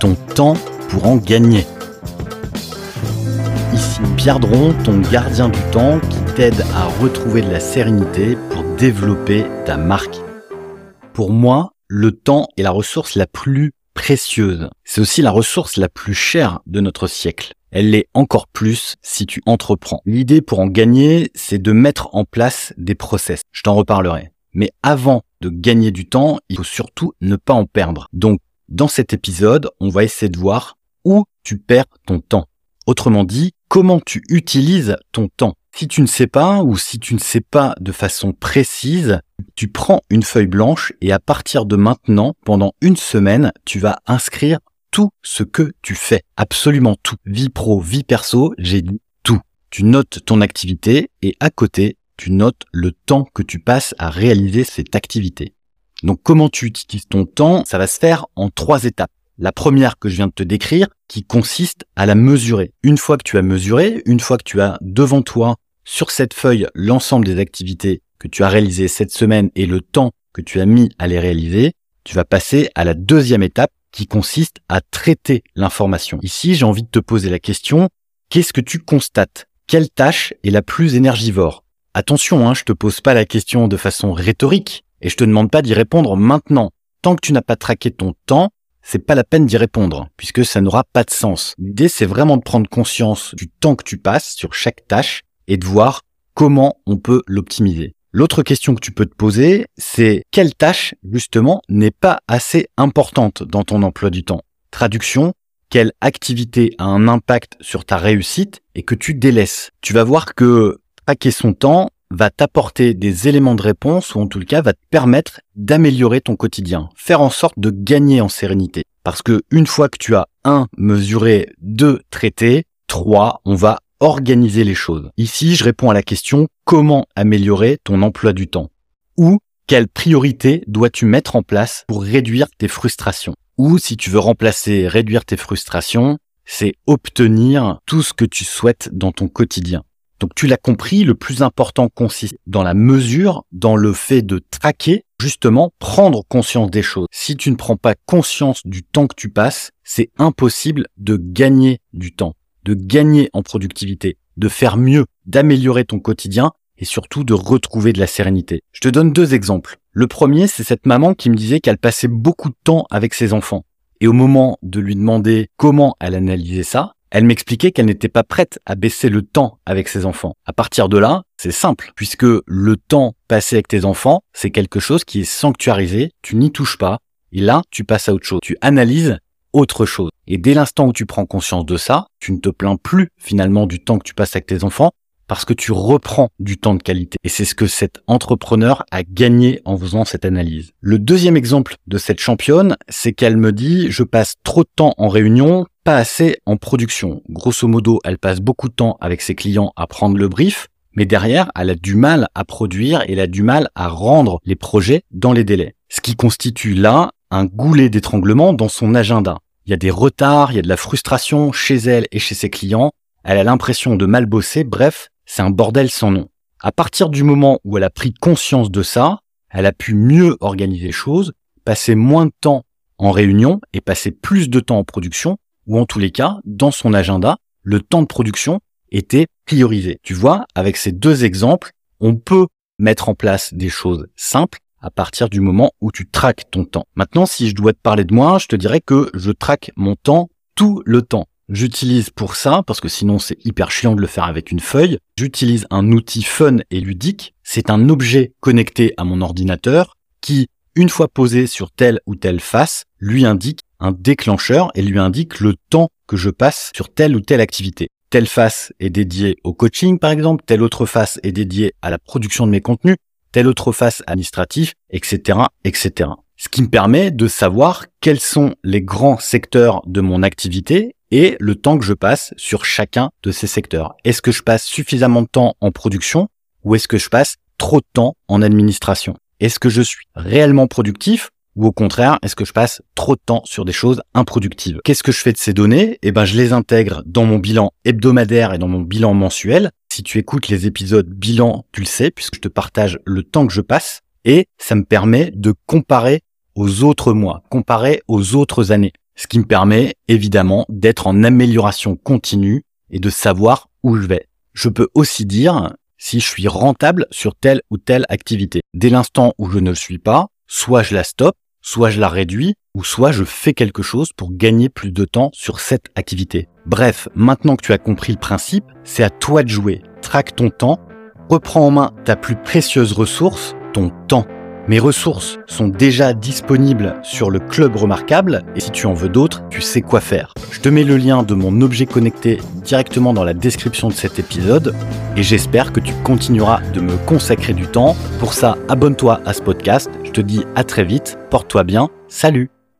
ton temps pour en gagner. Ici Pierre Dron, ton gardien du temps qui t'aide à retrouver de la sérénité pour développer ta marque. Pour moi, le temps est la ressource la plus précieuse. C'est aussi la ressource la plus chère de notre siècle. Elle l'est encore plus si tu entreprends. L'idée pour en gagner, c'est de mettre en place des process. Je t'en reparlerai. Mais avant de gagner du temps, il faut surtout ne pas en perdre. Donc, dans cet épisode, on va essayer de voir où tu perds ton temps. Autrement dit, comment tu utilises ton temps. Si tu ne sais pas ou si tu ne sais pas de façon précise, tu prends une feuille blanche et à partir de maintenant, pendant une semaine, tu vas inscrire tout ce que tu fais. Absolument tout. Vie pro, vie perso, j'ai dit tout. Tu notes ton activité et à côté, tu notes le temps que tu passes à réaliser cette activité. Donc comment tu utilises ton temps Ça va se faire en trois étapes. La première que je viens de te décrire, qui consiste à la mesurer. Une fois que tu as mesuré, une fois que tu as devant toi sur cette feuille l'ensemble des activités que tu as réalisées cette semaine et le temps que tu as mis à les réaliser, tu vas passer à la deuxième étape qui consiste à traiter l'information. Ici, j'ai envie de te poser la question, qu'est-ce que tu constates? Quelle tâche est la plus énergivore? Attention, hein, je te pose pas la question de façon rhétorique et je te demande pas d'y répondre maintenant. Tant que tu n'as pas traqué ton temps, c'est pas la peine d'y répondre puisque ça n'aura pas de sens. L'idée, c'est vraiment de prendre conscience du temps que tu passes sur chaque tâche et de voir comment on peut l'optimiser. L'autre question que tu peux te poser, c'est quelle tâche, justement, n'est pas assez importante dans ton emploi du temps? Traduction, quelle activité a un impact sur ta réussite et que tu délaisses? Tu vas voir que traquer son temps va t'apporter des éléments de réponse ou en tout cas va te permettre d'améliorer ton quotidien, faire en sorte de gagner en sérénité. Parce que une fois que tu as un mesuré, deux traité, trois, on va organiser les choses. Ici, je réponds à la question comment améliorer ton emploi du temps? Ou quelle priorité dois-tu mettre en place pour réduire tes frustrations? Ou si tu veux remplacer réduire tes frustrations, c'est obtenir tout ce que tu souhaites dans ton quotidien. Donc tu l'as compris, le plus important consiste dans la mesure, dans le fait de traquer, justement prendre conscience des choses. Si tu ne prends pas conscience du temps que tu passes, c'est impossible de gagner du temps de gagner en productivité, de faire mieux, d'améliorer ton quotidien et surtout de retrouver de la sérénité. Je te donne deux exemples. Le premier, c'est cette maman qui me disait qu'elle passait beaucoup de temps avec ses enfants. Et au moment de lui demander comment elle analysait ça, elle m'expliquait qu'elle n'était pas prête à baisser le temps avec ses enfants. À partir de là, c'est simple, puisque le temps passé avec tes enfants, c'est quelque chose qui est sanctuarisé, tu n'y touches pas, et là, tu passes à autre chose. Tu analyses autre chose. Et dès l'instant où tu prends conscience de ça, tu ne te plains plus finalement du temps que tu passes avec tes enfants parce que tu reprends du temps de qualité. Et c'est ce que cet entrepreneur a gagné en faisant cette analyse. Le deuxième exemple de cette championne, c'est qu'elle me dit, je passe trop de temps en réunion, pas assez en production. Grosso modo, elle passe beaucoup de temps avec ses clients à prendre le brief, mais derrière, elle a du mal à produire et elle a du mal à rendre les projets dans les délais. Ce qui constitue là un goulet d'étranglement dans son agenda. Il y a des retards, il y a de la frustration chez elle et chez ses clients. Elle a l'impression de mal bosser. Bref, c'est un bordel sans nom. À partir du moment où elle a pris conscience de ça, elle a pu mieux organiser les choses, passer moins de temps en réunion et passer plus de temps en production, ou en tous les cas, dans son agenda, le temps de production était priorisé. Tu vois, avec ces deux exemples, on peut mettre en place des choses simples à partir du moment où tu traques ton temps. Maintenant, si je dois te parler de moi, je te dirais que je traque mon temps tout le temps. J'utilise pour ça, parce que sinon c'est hyper chiant de le faire avec une feuille, j'utilise un outil fun et ludique. C'est un objet connecté à mon ordinateur qui, une fois posé sur telle ou telle face, lui indique un déclencheur et lui indique le temps que je passe sur telle ou telle activité. Telle face est dédiée au coaching par exemple, telle autre face est dédiée à la production de mes contenus, telle autre face administratif, etc., etc. Ce qui me permet de savoir quels sont les grands secteurs de mon activité et le temps que je passe sur chacun de ces secteurs. Est-ce que je passe suffisamment de temps en production ou est-ce que je passe trop de temps en administration? Est-ce que je suis réellement productif ou au contraire, est-ce que je passe trop de temps sur des choses improductives? Qu'est-ce que je fais de ces données? Eh ben, je les intègre dans mon bilan hebdomadaire et dans mon bilan mensuel. Si tu écoutes les épisodes bilan, tu le sais, puisque je te partage le temps que je passe. Et ça me permet de comparer aux autres mois, comparer aux autres années. Ce qui me permet évidemment d'être en amélioration continue et de savoir où je vais. Je peux aussi dire si je suis rentable sur telle ou telle activité. Dès l'instant où je ne le suis pas, soit je la stoppe, soit je la réduis, ou soit je fais quelque chose pour gagner plus de temps sur cette activité. Bref, maintenant que tu as compris le principe, c'est à toi de jouer. Traque ton temps, reprends en main ta plus précieuse ressource, ton temps. Mes ressources sont déjà disponibles sur le club remarquable et si tu en veux d'autres, tu sais quoi faire. Je te mets le lien de mon objet connecté directement dans la description de cet épisode et j'espère que tu continueras de me consacrer du temps. Pour ça, abonne-toi à ce podcast. Je te dis à très vite, porte-toi bien, salut